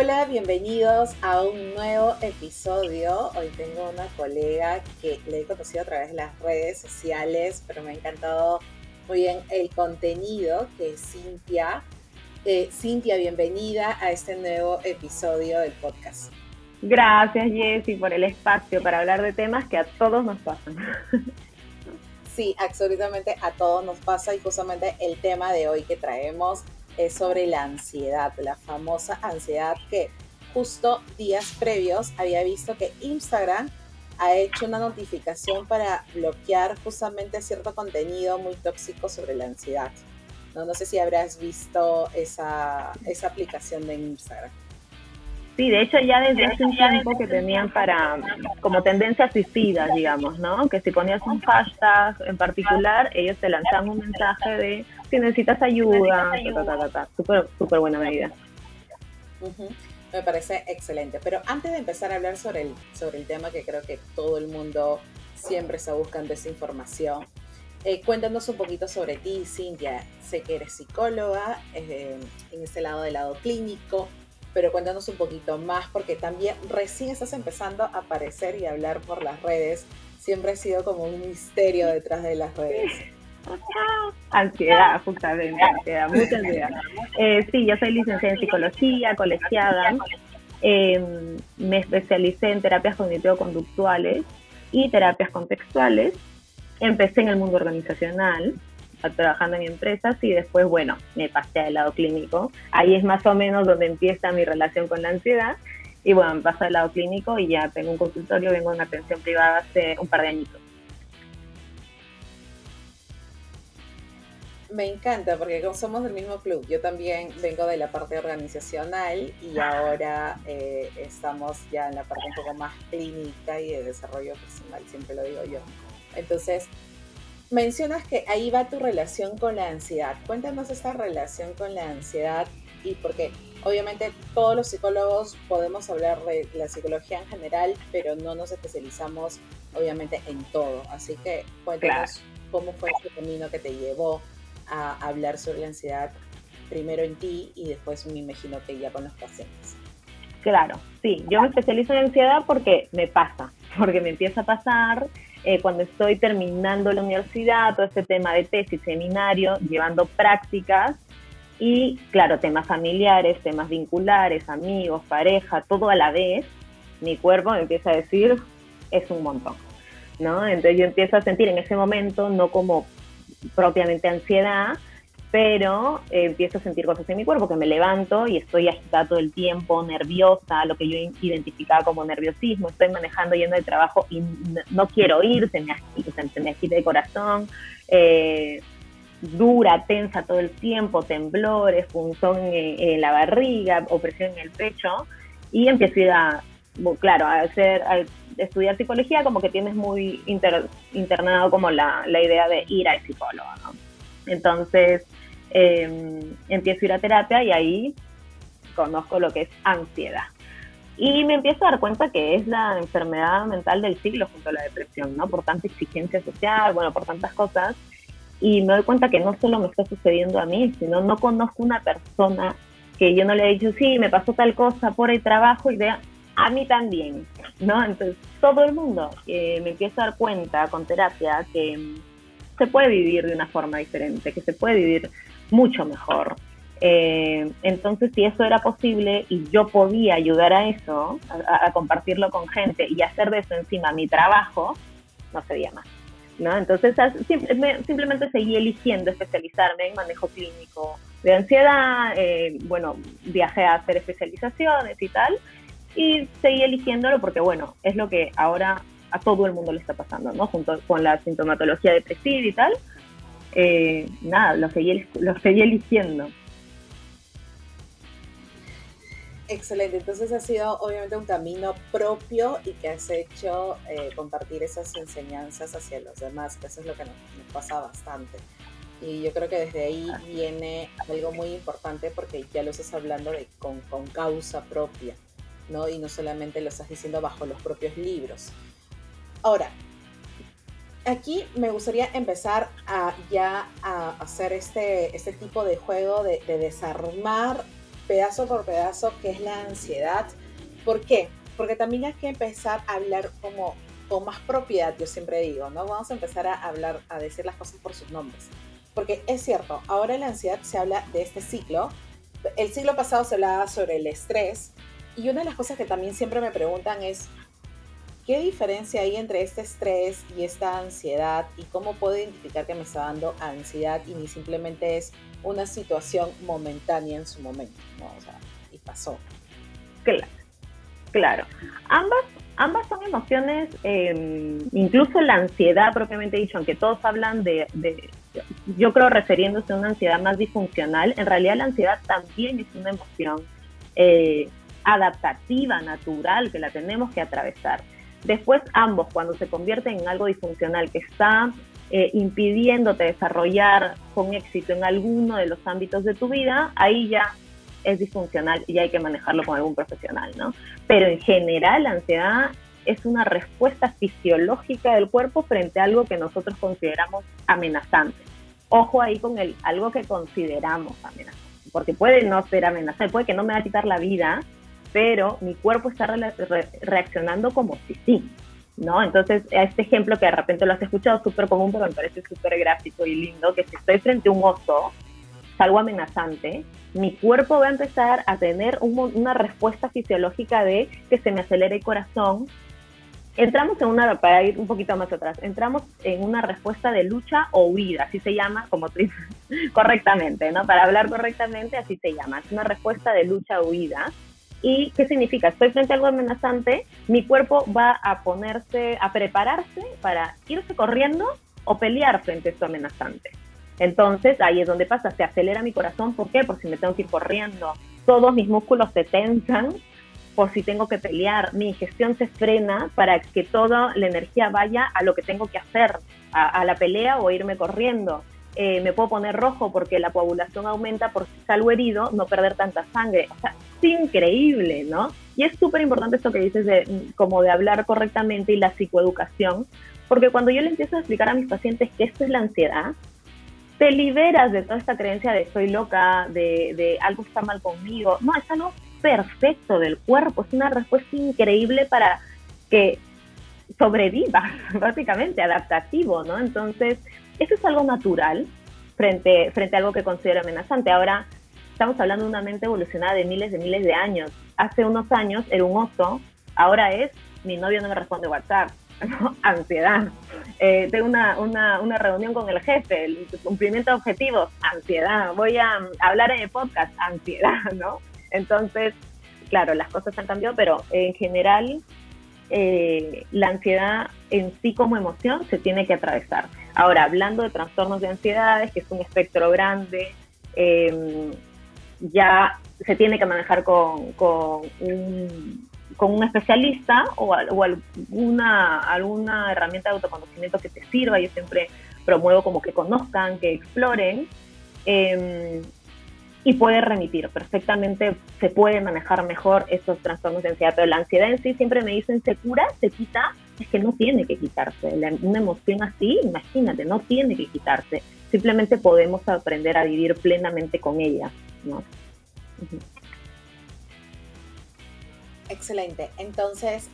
Hola, bienvenidos a un nuevo episodio. Hoy tengo una colega que le he conocido a través de las redes sociales, pero me ha encantado muy bien el contenido, que es Cintia. Eh, Cintia, bienvenida a este nuevo episodio del podcast. Gracias, Jessy, por el espacio para hablar de temas que a todos nos pasan. Sí, absolutamente a todos nos pasa y justamente el tema de hoy que traemos es sobre la ansiedad, la famosa ansiedad que justo días previos había visto que Instagram ha hecho una notificación para bloquear justamente cierto contenido muy tóxico sobre la ansiedad. No, no sé si habrás visto esa, esa aplicación de Instagram. Sí, de hecho ya desde hace un tiempo que tenían para como tendencias suicidas, digamos, ¿no? Que si ponías un hashtag en particular, ellos te lanzaban un mensaje de si necesitas ayuda, ta, ta, ta, Súper, súper buena medida. Me parece excelente. Pero antes de empezar a hablar sobre el, sobre el tema que creo que todo el mundo siempre está buscando esa información, eh, cuéntanos un poquito sobre ti, Cintia. Sé que eres psicóloga eh, en este lado del lado clínico, pero cuéntanos un poquito más porque también recién estás empezando a aparecer y a hablar por las redes. Siempre ha sido como un misterio detrás de las redes. Ansiedad, justamente, ansiedad, mucha ansiedad. Eh, sí, yo soy licenciada en psicología, colegiada. Em, me especialicé en terapias cognitivo-conductuales y terapias contextuales. Empecé en el mundo organizacional, trabajando en empresas y después, bueno, me pasé al lado clínico. Ahí es más o menos donde empieza mi relación con la ansiedad. Y bueno, me pasé al lado clínico y ya tengo un consultorio, vengo en atención privada hace un par de añitos. Me encanta porque somos del mismo club. Yo también vengo de la parte organizacional y ahora eh, estamos ya en la parte un poco más clínica y de desarrollo personal, siempre lo digo yo. Entonces, mencionas que ahí va tu relación con la ansiedad. Cuéntanos esta relación con la ansiedad y porque obviamente todos los psicólogos podemos hablar de la psicología en general, pero no nos especializamos obviamente en todo. Así que cuéntanos cómo fue ese camino que te llevó a hablar sobre la ansiedad primero en ti y después me imagino que ya con los pacientes. Claro, sí, yo me especializo en ansiedad porque me pasa, porque me empieza a pasar eh, cuando estoy terminando la universidad, todo este tema de tesis, seminario, llevando prácticas y, claro, temas familiares, temas vinculares, amigos, pareja, todo a la vez, mi cuerpo me empieza a decir, es un montón, ¿no? Entonces yo empiezo a sentir en ese momento, no como propiamente ansiedad, pero eh, empiezo a sentir cosas en mi cuerpo, que me levanto y estoy agitada todo el tiempo, nerviosa, lo que yo identificaba como nerviosismo, estoy manejando yendo de trabajo y no, quiero ir, se me, se me agita el corazón, eh, dura, tensa todo el tiempo, temblores, punzón en, la barriga, opresión en el pecho, y empiezo a claro, a hacer, estudiar psicología, como que tienes muy internado como la, la, idea de ir al psicólogo, ¿no? Entonces, em, empiezo a ir a terapia y ahí conozco lo que es ansiedad. Y me empiezo a dar cuenta que es la enfermedad mental del siglo junto a la depresión, ¿no? Por tanta exigencia social, bueno, por tantas cosas. Y me doy cuenta que no solo me está sucediendo a mí, sino no conozco una persona que yo no le he dicho, sí, me pasó tal cosa por el trabajo y de, a mí también, ¿no? Entonces, todo el mundo eh, me empieza a dar cuenta con terapia que mm, se puede vivir de una forma diferente, que se puede vivir mucho mejor. Eh, entonces, si eso era posible y yo podía ayudar a eso, a, compartirlo con gente y hacer de eso encima mi trabajo, no sería más. ¿no? Entonces, simplemente seguí eligiendo especializarme en manejo clínico de ansiedad, eh, bueno, viajé a hacer especializaciones y tal, y seguí eligiéndolo porque, bueno, es lo que ahora a todo el mundo le está pasando, ¿no? Junto con la sintomatología depresiva y tal. Eh, nada, lo seguí, lo seguí eligiendo. Excelente, entonces ha sido obviamente un camino propio y que has hecho eh, compartir esas enseñanzas hacia los demás, que eso es lo que nos, pasa bastante. Y yo creo que desde ahí viene algo muy importante porque ya lo estás hablando de con, con causa propia. ¿No? Y no solamente lo estás diciendo bajo los propios libros. Ahora, aquí me gustaría empezar a ya a hacer este, este tipo de juego de, desarmar pedazo por pedazo qué es la ansiedad. ¿Por qué? Porque también hay que empezar a hablar como con más propiedad, yo siempre digo, ¿no? Vamos a empezar a hablar, a decir las cosas por sus nombres. Porque es cierto, ahora la ansiedad se habla de este ciclo. El siglo pasado se hablaba sobre el estrés. Y una de las cosas que también siempre me preguntan es, ¿qué diferencia hay entre este estrés y esta ansiedad? ¿Y cómo puedo identificar que me está dando ansiedad y ni simplemente es una situación momentánea en su momento? ¿no? O sea, y pasó. Claro. Claro. Ambas ambas son emociones, em, incluso la ansiedad propiamente dicho, aunque todos hablan de, yo creo refiriéndose a una ansiedad más disfuncional, en realidad la ansiedad también es una emoción eh, adaptativa, natural, que la tenemos que atravesar. Después ambos, cuando se convierten en algo disfuncional que está eh, impidiéndote desarrollar con éxito en alguno de los ámbitos de tu vida, ahí ya es disfuncional y hay que manejarlo con algún profesional, ¿no? Pero en general la ansiedad es una respuesta fisiológica del cuerpo frente a algo que nosotros consideramos amenazante. Ojo ahí con el algo que consideramos amenazante, porque puede no ser amenazante, puede que no me va a quitar la vida, pero mi cuerpo está reaccionando como si sí, ¿no? Entonces, este ejemplo que de repente lo has escuchado súper común, pero me parece súper gráfico y lindo, que si estoy frente a un oso, algo amenazante, mi cuerpo va a empezar a tener una respuesta fisiológica de que se me acelere el corazón. Entramos en una, para ir un poquito más atrás, entramos en una respuesta de lucha o huida, así se llama, como correctamente, ¿no? Para hablar correctamente, así se llama. Es una respuesta de lucha o huida. ¿Y qué significa? Estoy frente a algo amenazante, mi cuerpo va a ponerse, a prepararse para irse corriendo o pelear frente a esto amenazante. Entonces ahí es donde pasa, se acelera mi corazón, ¿por qué? Por si me tengo que ir corriendo, todos mis músculos se tensan por si tengo que pelear, mi digestión se frena para que toda la energía vaya a lo que tengo que hacer, a, la pelea o irme corriendo. Eh, me puedo poner rojo porque la coagulación aumenta por si salgo herido, no perder tanta sangre. O sea, es increíble, ¿no? Y es súper importante esto que dices de como de hablar correctamente y la psicoeducación, porque cuando yo le empiezo a explicar a mis pacientes que esto es la ansiedad, te liberas de toda esta creencia de soy loca, de, de algo está mal conmigo. No, es algo perfecto del cuerpo, es una respuesta increíble para que sobreviva, básicamente, adaptativo, ¿no? Entonces, eso es algo natural frente, frente a algo que considero amenazante. Ahora, estamos hablando de una mente evolucionada de miles de miles de años. Hace unos años era un oso, ahora es mi novio no me responde WhatsApp, ansiedad. Eh, tengo una, una, una, reunión con el jefe, el cumplimiento de objetivos, ansiedad. Voy a hablar en el podcast, ansiedad, ¿no? Entonces, claro, las cosas han cambiado, pero en general eh, la ansiedad en sí como emoción se tiene que atravesar. Ahora, hablando de trastornos de ansiedades, que es un espectro grande, eh, ya se tiene que manejar con, con un con un especialista o, alguna, alguna herramienta de autoconocimiento que te sirva. Yo siempre promuevo como que conozcan, que exploren. Em, y puede remitir. Perfectamente se puede manejar mejor estos trastornos de ansiedad, pero la ansiedad en sí siempre me dicen se cura, se quita, es que no tiene que quitarse. una emoción así, imagínate, no tiene que quitarse. Simplemente podemos aprender a vivir plenamente con ella. Excelente. Entonces,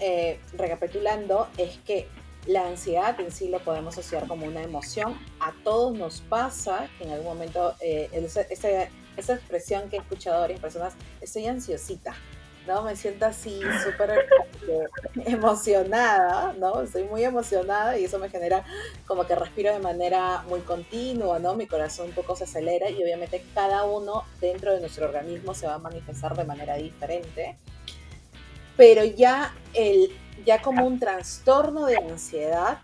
eh, recapitulando, es que la ansiedad en sí lo podemos asociar como una emoción. A todos nos pasa que en algún momento, eh, esa, expresión que he escuchado varias personas, estoy ansiosita, ¿no? Me siento así súper emocionada, ¿no? Estoy muy emocionada y eso me genera como que respiro de manera muy continua, ¿no? Mi corazón un poco se acelera y obviamente cada uno dentro de nuestro organismo se va a manifestar de manera diferente pero ya, el, ya como un trastorno de ansiedad,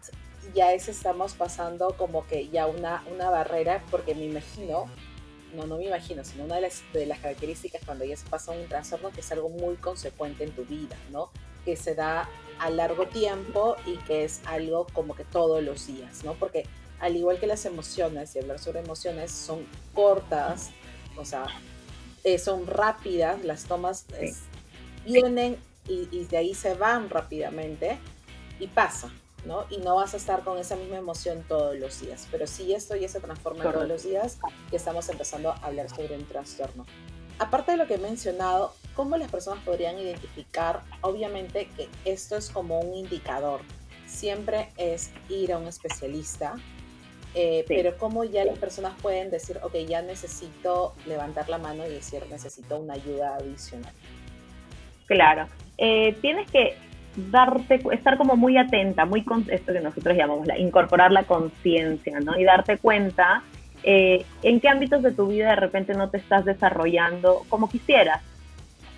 ya es estamos pasando como que ya una, una barrera, porque me imagino, no, no me imagino, sino una de las, de las características cuando ya se pasa un trastorno que es algo muy consecuente en tu vida, ¿no? Que se da a largo tiempo y que es algo como que todos los días, ¿no? Porque al igual que las emociones, y hablar sobre emociones, son cortas, o sea, eh, son rápidas, las tomas vienen y, de ahí se van rápidamente y pasa, ¿no? Y no vas a estar con esa misma emoción todos los días. Pero si esto ya se transforma todos los días, y estamos empezando a hablar sobre un trastorno. aparte de lo que he mencionado, ¿cómo las personas podrían identificar? Obviamente que esto es como un indicador. Siempre es ir a un especialista, eh, pero cómo ya las personas pueden decir, ok, ya necesito levantar la mano y decir, necesito una ayuda adicional. Claro, eh, tienes que darte, estar como muy atenta, muy con esto que nosotros llamamos la, incorporar la conciencia, ¿no? Y darte cuenta eh, en qué ámbitos de tu vida de repente no te estás desarrollando como quisieras,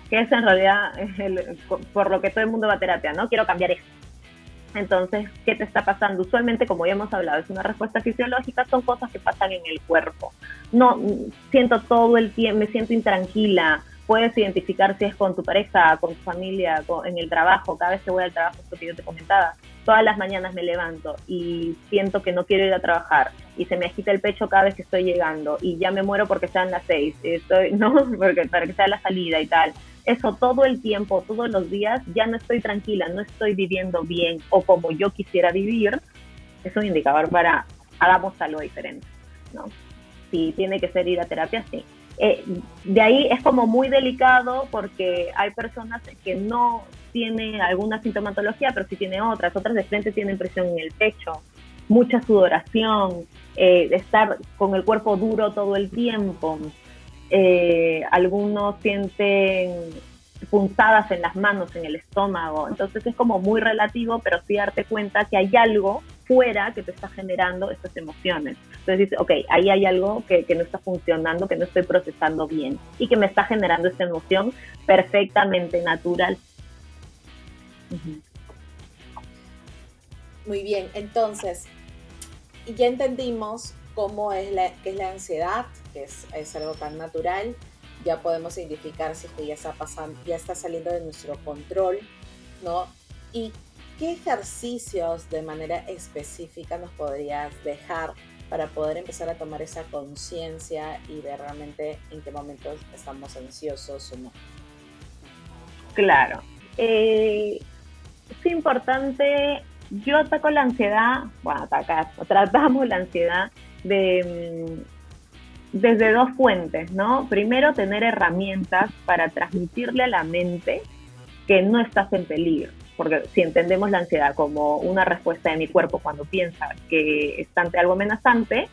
que es en realidad por lo que todo el mundo va a terapia, ¿no? Quiero cambiar esto. Entonces, ¿qué te está pasando? Usualmente, como ya hemos hablado, es una respuesta fisiológica, son cosas que pasan en el cuerpo. No, siento todo el tiempo, me siento intranquila, puedes identificar si es con tu pareja, con tu familia, en el trabajo. Cada vez que voy al trabajo, esto que yo te comentaba, todas las mañanas me levanto y siento que no quiero ir a trabajar y se me agita el pecho cada vez que estoy llegando y ya me muero porque sean las seis, estoy, ¿no? Porque para que sea la salida y tal. Eso todo el tiempo, todos los días, ya no estoy tranquila, no estoy viviendo bien o como yo quisiera vivir, es un indicador para hagamos algo diferente, ¿no? Si tiene que ser ir a terapia, sí eh, de ahí es como muy delicado porque hay personas que no tienen alguna sintomatología, pero sí tienen otras. Otras de frente tienen presión en el pecho, mucha sudoración, eh, estar con el cuerpo duro todo el tiempo. Eh, algunos sienten punzadas en las manos, en el estómago. Entonces es como muy relativo, pero sí darte cuenta que hay algo fuera que te está generando estas emociones. Entonces dices, ok, ahí hay algo que, no está funcionando, que no estoy procesando bien y que me está generando esta emoción perfectamente natural. Muy bien, entonces, ya entendimos cómo es la, qué es la ansiedad, que es, es algo tan natural, ya podemos identificar si ya está pasando, ya está saliendo de nuestro control, ¿no? Y qué ejercicios de manera específica nos podrías dejar para poder empezar a tomar esa conciencia y ver realmente en qué momentos estamos ansiosos o no. Claro. Eh, es importante, yo ataco la ansiedad, bueno, atacar, tratamos la ansiedad de mm, desde dos fuentes, ¿no? Primero, tener herramientas para transmitirle a la mente que no estás en peligro, porque si entendemos la ansiedad como una respuesta de mi cuerpo cuando piensa que está ante algo amenazante,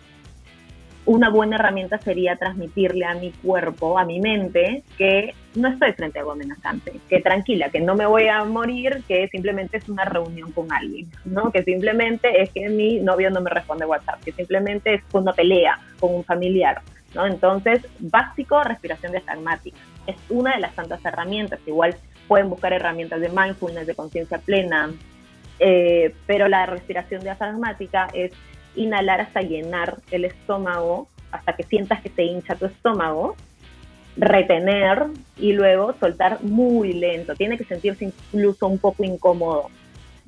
una buena herramienta sería transmitirle a mi cuerpo, a mi mente, que no estoy frente a algo amenazante, que tranquila, que no me voy a morir, que simplemente es una reunión con alguien, ¿no? Que simplemente es que mi novio no me responde WhatsApp, que simplemente es una pelea con un familiar, ¿no? Entonces, básico, respiración diafragmática. Es una de las tantas herramientas. Igual pueden buscar herramientas de mindfulness, de conciencia plena, eh, pero la respiración diafragmática es inhalar hasta llenar el estómago, hasta que sientas que se hincha tu estómago, retener y luego soltar muy lento. Tiene que sentirse incluso un poco incómodo.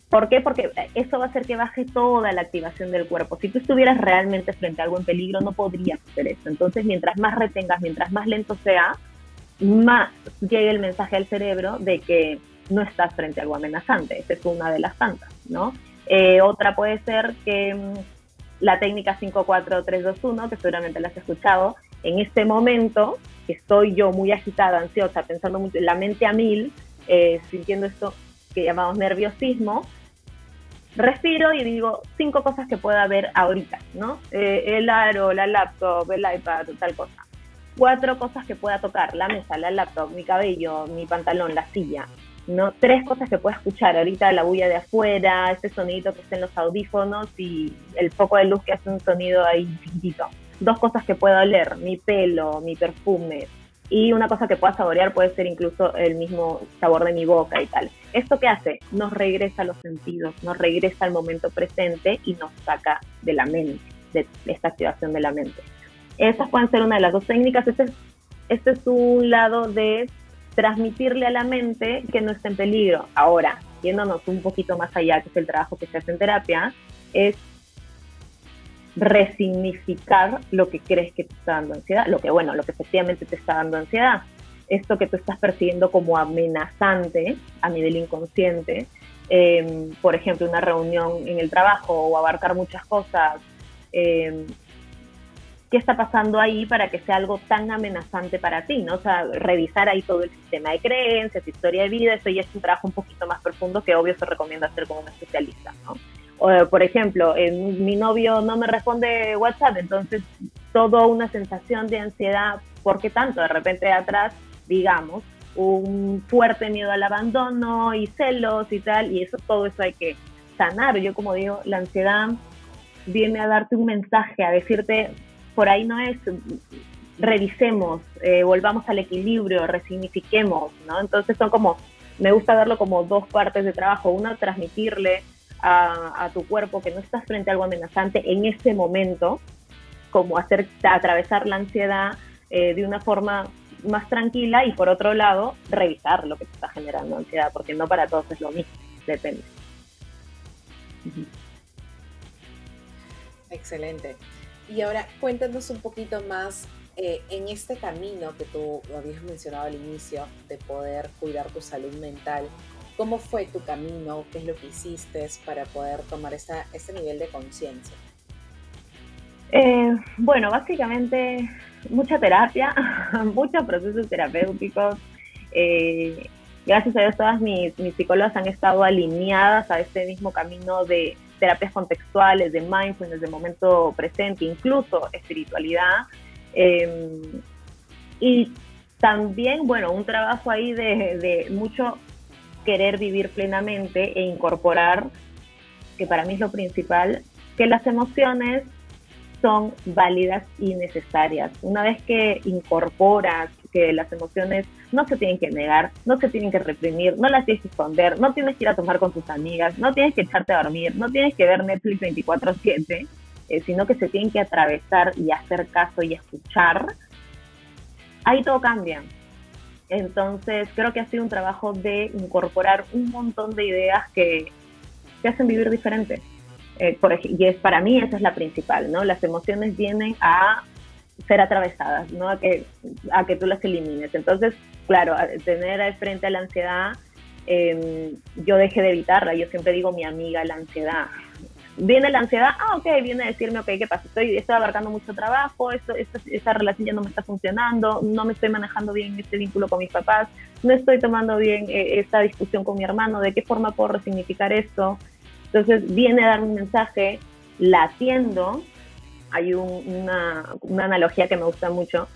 ¿Por qué? Porque eso va a hacer que baje toda la activación del cuerpo. Si tú estuvieras realmente frente a algo en peligro, no podrías hacer eso. Entonces, mientras más retengas, mientras más lento sea, más llega el mensaje al cerebro de que no estás frente a algo amenazante. Esa es una de las tantas, ¿no? Eh, otra puede ser que mm, la técnica 54321, que seguramente la has escuchado, en este momento estoy yo muy agitada, ansiosa, pensando mucho, la mente a mil, eh, sintiendo esto que llamamos nerviosismo, respiro y digo cinco cosas que pueda haber ahorita, ¿no? Eh, el aro, la laptop, el iPad, tal cosa. Cuatro cosas que pueda tocar, la mesa, la laptop, mi cabello, mi pantalón, la silla, ¿no? Tres cosas que pueda escuchar, ahorita la bulla de afuera, este sonido que está en los audífonos y el foco de luz que hace un sonido ahí chiquitito. Dos cosas que pueda oler, mi pelo, mi perfume. Y una cosa que pueda saborear puede ser incluso el mismo sabor de mi boca y tal. ¿Esto qué hace? Nos regresa a los sentidos, nos regresa al momento presente y nos saca de la mente, de esta activación de la mente. Esas pueden ser una de las dos técnicas. Este es, este es un lado de transmitirle a la mente que no está en peligro. Ahora, yéndonos un poquito más allá, que es el trabajo que se hace en terapia, es resignificar lo que crees que te está dando ansiedad, lo que bueno, lo que efectivamente te está dando ansiedad. Esto que tú estás percibiendo como amenazante a nivel inconsciente, em, por ejemplo, una reunión en el trabajo o abarcar muchas cosas, em, qué está pasando ahí para que sea algo tan amenazante para ti, ¿no? O sea, revisar ahí todo el sistema de creencias, historia de vida, eso ya es un trabajo un poquito más profundo que obvio se recomienda hacer con un especialista, ¿no? O, por ejemplo, mi novio no me responde WhatsApp, entonces toda una sensación de ansiedad, ¿por qué tanto? De repente de atrás, digamos, un fuerte miedo al abandono y celos y tal, y eso todo eso hay que sanar. Yo como digo, la ansiedad viene a darte un mensaje, a decirte, por ahí no es, revisemos, eh, volvamos al equilibrio, resignifiquemos, ¿no? Entonces son como, me gusta verlo como dos partes de trabajo, una transmitirle a, tu cuerpo que no estás frente a algo amenazante en ese momento, como hacer atravesar la ansiedad eh, de una forma más tranquila y por otro lado revisar lo que te está generando ansiedad, porque no para todos es lo mismo, depende. Excelente. Y ahora cuéntanos un poquito más eh, en este camino que tú habías mencionado al inicio de poder cuidar tu salud mental. ¿Cómo fue tu camino? ¿Qué es lo que hiciste para poder tomar este nivel de conciencia? Eh, bueno, básicamente mucha terapia, muchos procesos terapéuticos. Eh, gracias a Dios todas mis psicólogas han estado alineadas a este mismo camino de terapias contextuales, de mindfulness, de momento presente, incluso espiritualidad. Em, y también, bueno, un trabajo ahí de, de, mucho querer vivir plenamente e incorporar, que para mí es lo principal, que las emociones son válidas y necesarias. Una vez que incorporas que las emociones no se tienen que negar, no se tienen que reprimir, no las tienes que esconder, no tienes que ir a tomar con tus amigas, no tienes que echarte a dormir, no tienes que ver Netflix 24/7, eh, sino que se tienen que atravesar y hacer caso y escuchar, ahí todo cambia. Entonces creo que ha sido un trabajo de incorporar un montón de ideas que te hacen vivir diferente. Eh, y es para mí esa es la principal, ¿no? Las emociones vienen a ser atravesadas, ¿no? A que, a que tú las elimines. Entonces, claro, tener frente a la ansiedad, em, yo dejé de evitarla. Yo siempre digo mi amiga la ansiedad. Viene la ansiedad, ah, ok, viene a decirme, ok, ¿qué pasa? Estoy, estoy abarcando mucho trabajo, esto, esta relación ya no me está funcionando, no me estoy manejando bien este vínculo con mis papás, no estoy tomando bien eh, esta discusión con mi hermano, ¿de qué forma puedo resignificar esto? Entonces viene a dar un mensaje, la atiendo, hay una, analogía que me gusta mucho,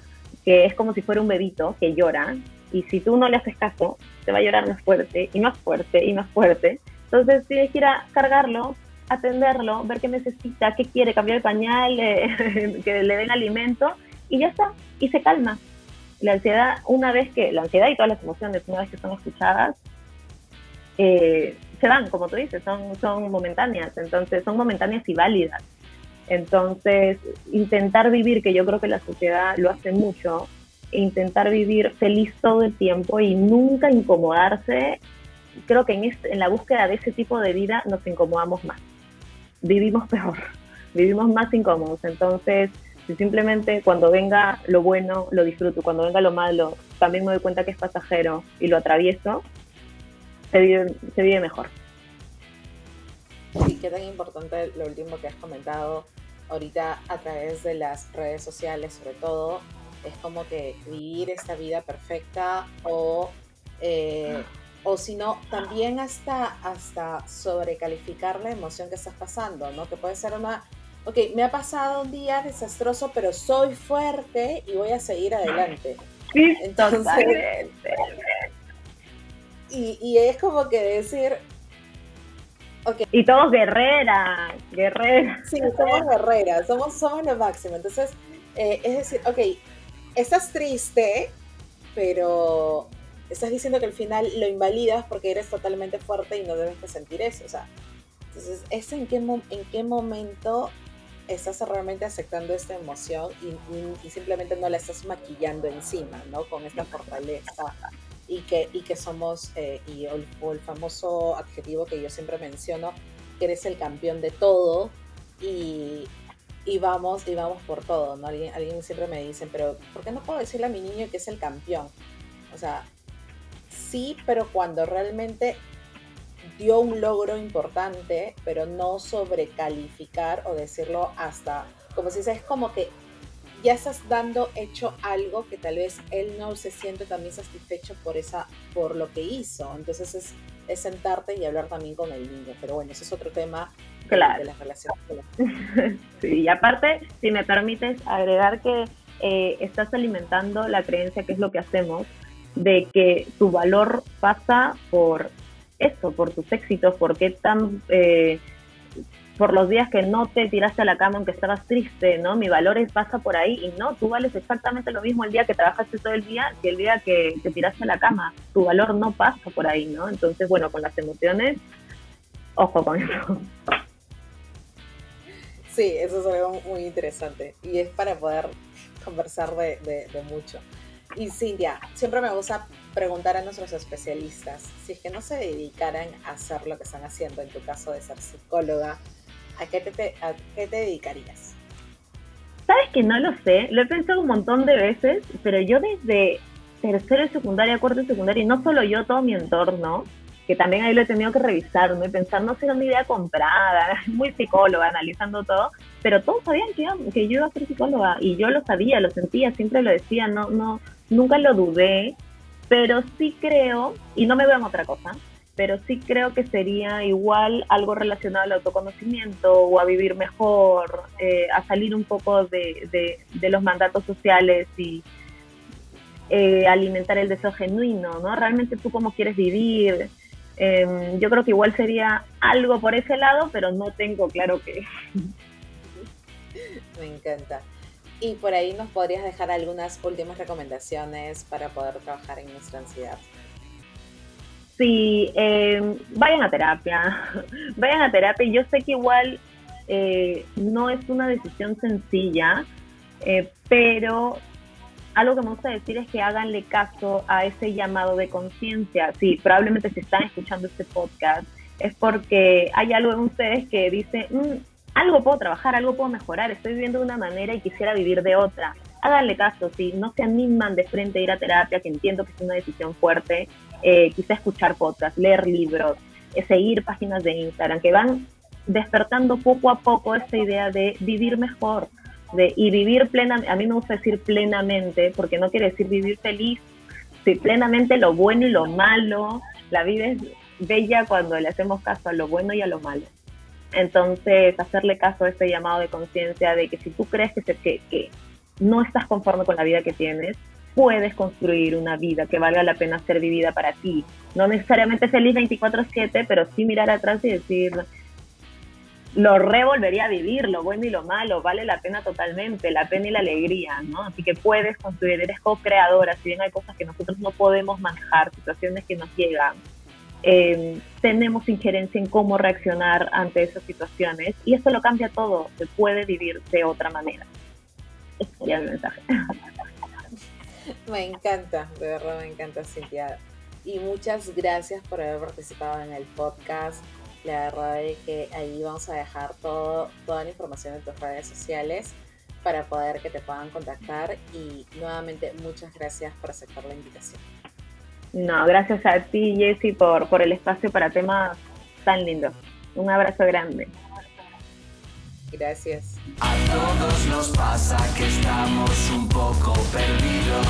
que es como si fuera un bebito que llora y si tú no le haces caso, te va a llorar más fuerte y más fuerte y más fuerte. Entonces tienes que ir a cargarlo, atenderlo, ver qué necesita, qué quiere, cambiar el pañal, eh, que le den alimento y ya está, y se calma. La ansiedad, una vez que, la ansiedad y todas las emociones, una vez que son escuchadas, eh, se van, como tú dices, son, son momentáneas, entonces son momentáneas y válidas. Entonces, intentar vivir, que yo creo que la sociedad lo hace mucho, intentar vivir feliz todo el tiempo y nunca incomodarse, creo que en, en la búsqueda de ese tipo de vida nos incomodamos más. Vivimos peor, vivimos más incómodos. Entonces, si simplemente cuando venga lo bueno lo disfruto, cuando venga lo malo también me doy cuenta que es pasajero y lo atravieso, se vive, se vive mejor. Sí, qué tan importante lo último que has comentado ahorita a través de las redes sociales, sobre todo, es como que vivir esta vida perfecta o, eh, o si no, también hasta, hasta sobrecalificar la emoción que estás pasando, ¿no? Que puede ser una, ok, me ha pasado un día desastroso, pero soy fuerte y voy a seguir adelante. Entonces, y, y es como que decir, y todos guerreras, guerreras. Sí, somos guerreras, somos, somos lo máximo. Entonces, eh, es decir, ok, estás triste, pero estás diciendo que al final lo invalidas porque eres totalmente fuerte y no debes de sentir eso. O sea, entonces, ¿es en qué, en qué momento estás realmente aceptando esta emoción y, y, simplemente no la estás maquillando encima, ¿no? Con esta fortaleza y que, y que somos, eh, y el, o el famoso adjetivo que yo siempre menciono, que eres el campeón de todo y, y vamos, y vamos por todo, ¿no? Alguien, alguien siempre me dice, pero ¿por qué no puedo decirle a mi niño que es el campeón? O sea, sí, pero cuando realmente dio un logro importante, pero no sobrecalificar o decirlo hasta, como si es como que ya estás dando hecho algo que tal vez él no se siente también satisfecho por esa por lo que hizo entonces es, es sentarte y hablar también con el niño pero bueno ese es otro tema claro. de las relaciones sí y aparte si me permites agregar que eh, estás alimentando la creencia que es lo que hacemos de que tu valor pasa por eso, por tus éxitos, por qué tan eh, por los días que no te tiraste a la cama aunque estabas triste, ¿no? Mi valor pasa por ahí y no, tú vales exactamente lo mismo el día que trabajaste todo el día que el día que te tiraste a la cama. Tu valor no pasa por ahí, ¿no? Entonces, bueno, con las emociones, ojo con eso. Sí, eso es algo muy interesante y es para poder conversar de, de mucho. Y Cintia, siempre me gusta preguntar a nuestros especialistas si es que no se dedicaran a hacer lo que están haciendo, en tu caso de ser psicóloga, ¿a qué te, a qué te dedicarías? Sabes que no lo sé, lo he pensado un montón de veces, pero yo desde tercero y secundaria, cuarto y secundaria, y no solo yo, todo mi entorno, que también ahí lo he tenido que revisar, ¿no? Y pensar, no sé, una idea comprada, muy psicóloga, analizando todo, pero todos sabían que, que yo iba a ser psicóloga, y yo lo sabía, lo sentía, siempre lo decía, no, no, nunca lo dudé, pero sí creo, y no me veo en otra cosa, pero sí creo que sería igual algo relacionado al autoconocimiento o a vivir mejor, eh, a salir un poco de, de, los mandatos sociales y eh, alimentar el deseo genuino, ¿no? Realmente tú cómo quieres vivir. Em, yo creo que igual sería algo por ese lado, pero no tengo claro qué. Me encanta. Y por ahí nos podrías dejar algunas últimas recomendaciones para poder trabajar en nuestra ansiedad. Sí, eh, vayan a terapia, vayan a terapia. Yo sé que igual eh, no es una decisión sencilla, eh, pero algo que me gusta decir es que háganle caso a ese llamado de conciencia. Sí, probablemente si están escuchando este podcast es porque hay algo en ustedes que dice, mm, algo puedo trabajar, algo puedo mejorar, estoy viviendo de una manera y quisiera vivir de otra. Háganle caso, si no se animan de frente a ir a terapia, que entiendo que es una decisión fuerte, eh, quizá escuchar podcasts, leer libros, eh, seguir páginas de Instagram, que van despertando poco a poco esta idea de vivir mejor de, y vivir plenamente, a mí me gusta decir plenamente, porque no quiere decir vivir feliz, sí, plenamente lo bueno y lo malo, la vida es bella cuando le hacemos caso a lo bueno y a lo malo. Entonces, hacerle caso a este llamado de conciencia de que si tú crees que, que, que no estás conforme con la vida que tienes, puedes construir una vida que valga la pena ser vivida para ti. No necesariamente feliz 24/7, pero sí mirar atrás y decir, lo revolvería a vivir, lo bueno y lo malo, vale la pena totalmente, la pena y la alegría, ¿no? Así que puedes construir, eres co-creadora, si bien hay cosas que nosotros no podemos manejar, situaciones que nos llegan, eh, tenemos injerencia en cómo reaccionar ante esas situaciones y eso lo cambia todo, se puede vivir de otra manera. Sería mi mensaje. Me encanta, de verdad me encanta, Cintia. Y muchas gracias por haber participado en el podcast. La verdad es que ahí vamos a dejar todo, toda la información en tus redes sociales para poder que te puedan contactar. Y nuevamente, muchas gracias por aceptar la invitación. No, gracias a ti, Jessy, por, por el espacio para temas tan lindos. Un abrazo grande. Gracias. A todos nos pasa que estamos un poco perdidos.